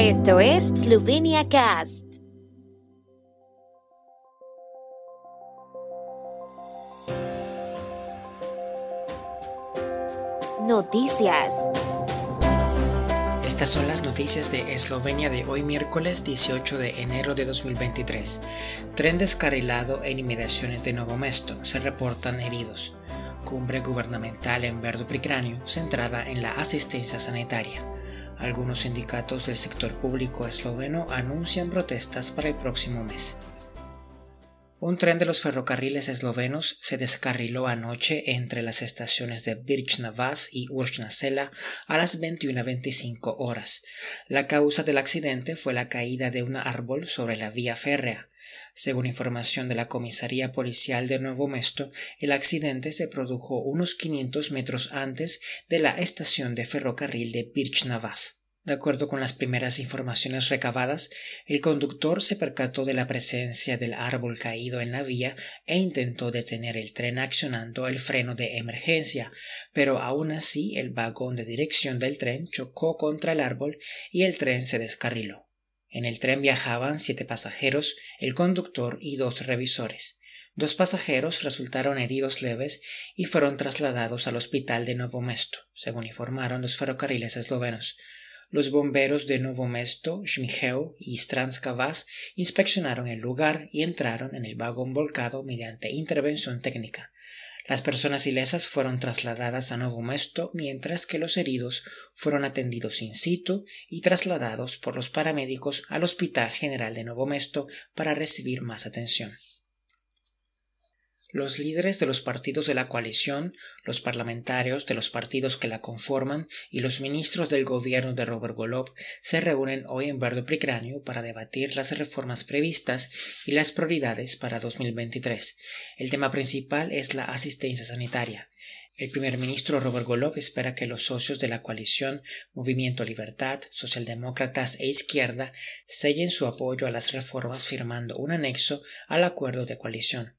Esto es Slovenia Cast. Noticias. Estas son las noticias de Eslovenia de hoy miércoles 18 de enero de 2023. Tren descarrilado en inmediaciones de Novo Mesto. Se reportan heridos. Cumbre gubernamental en Verdupricranio centrada en la asistencia sanitaria. Algunos sindicatos del sector público esloveno anuncian protestas para el próximo mes. Un tren de los ferrocarriles eslovenos se descarriló anoche entre las estaciones de Birchna Vas y Urchna Sela a las 21.25 horas. La causa del accidente fue la caída de un árbol sobre la vía férrea. Según información de la Comisaría Policial de Nuevo Mesto, el accidente se produjo unos 500 metros antes de la estación de ferrocarril de Birchna. De acuerdo con las primeras informaciones recabadas, el conductor se percató de la presencia del árbol caído en la vía e intentó detener el tren accionando el freno de emergencia, pero aún así el vagón de dirección del tren chocó contra el árbol y el tren se descarriló. En el tren viajaban siete pasajeros, el conductor y dos revisores. Dos pasajeros resultaron heridos leves y fueron trasladados al hospital de Novo Mesto, según informaron los ferrocarriles eslovenos. Los bomberos de Novo Mesto, Schmigeu y Stranska Vas inspeccionaron el lugar y entraron en el vagón volcado mediante intervención técnica. Las personas ilesas fueron trasladadas a Novo Mesto, mientras que los heridos fueron atendidos in situ y trasladados por los paramédicos al Hospital General de Novo Mesto para recibir más atención. Los líderes de los partidos de la coalición, los parlamentarios de los partidos que la conforman y los ministros del gobierno de Robert Golov se reúnen hoy en Verdo Pricranio para debatir las reformas previstas y las prioridades para 2023. El tema principal es la asistencia sanitaria. El primer ministro Robert Golov espera que los socios de la coalición Movimiento Libertad, Socialdemócratas e Izquierda sellen su apoyo a las reformas firmando un anexo al acuerdo de coalición.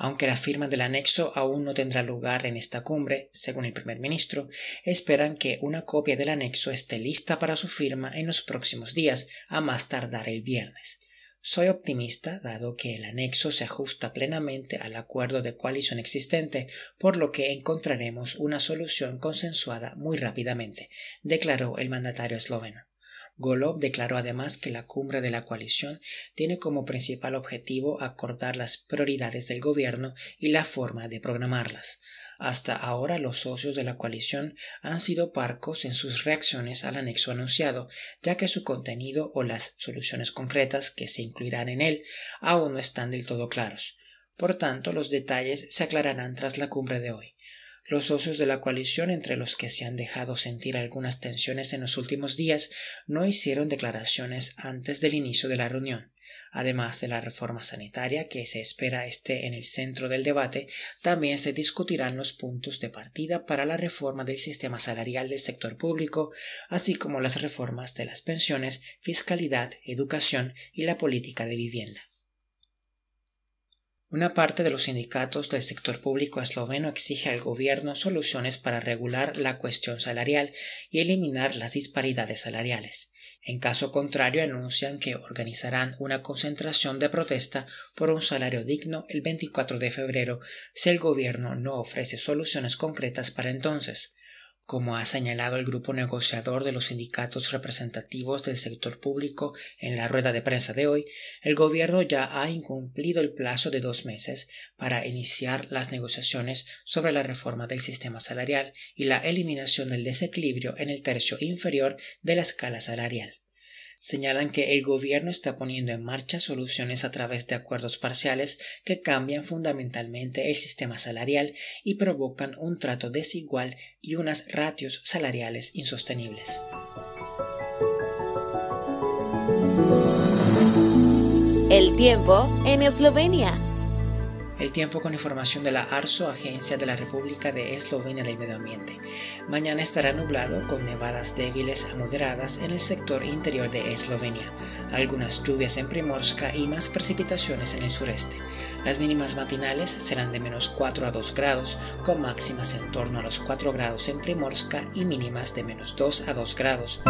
Aunque la firma del anexo aún no tendrá lugar en esta cumbre, según el primer ministro, esperan que una copia del anexo esté lista para su firma en los próximos días, a más tardar el viernes. Soy optimista dado que el anexo se ajusta plenamente al acuerdo de coalición existente, por lo que encontraremos una solución consensuada muy rápidamente, declaró el mandatario esloveno. Golov declaró además que la cumbre de la coalición tiene como principal objetivo acordar las prioridades del gobierno y la forma de programarlas. Hasta ahora los socios de la coalición han sido parcos en sus reacciones al anexo anunciado, ya que su contenido o las soluciones concretas que se incluirán en él aún no están del todo claros. Por tanto, los detalles se aclararán tras la cumbre de hoy. Los socios de la coalición, entre los que se han dejado sentir algunas tensiones en los últimos días, no hicieron declaraciones antes del inicio de la reunión. Además de la reforma sanitaria que se espera esté en el centro del debate, también se discutirán los puntos de partida para la reforma del sistema salarial del sector público, así como las reformas de las pensiones, fiscalidad, educación y la política de vivienda. Una parte de los sindicatos del sector público esloveno exige al gobierno soluciones para regular la cuestión salarial y eliminar las disparidades salariales. En caso contrario, anuncian que organizarán una concentración de protesta por un salario digno el 24 de febrero si el gobierno no ofrece soluciones concretas para entonces. Como ha señalado el grupo negociador de los sindicatos representativos del sector público en la rueda de prensa de hoy, el gobierno ya ha incumplido el plazo de dos meses para iniciar las negociaciones sobre la reforma del sistema salarial y la eliminación del desequilibrio en el tercio inferior de la escala salarial señalan que el gobierno está poniendo en marcha soluciones a través de acuerdos parciales que cambian fundamentalmente el sistema salarial y provocan un trato desigual y unas ratios salariales insostenibles. El tiempo en Eslovenia. El tiempo con información de la ARSO, Agencia de la República de Eslovenia del Medio Ambiente. Mañana estará nublado con nevadas débiles a moderadas en el sector interior de Eslovenia, algunas lluvias en Primorska y más precipitaciones en el sureste. Las mínimas matinales serán de menos 4 a 2 grados, con máximas en torno a los 4 grados en Primorska y mínimas de menos 2 a 2 grados.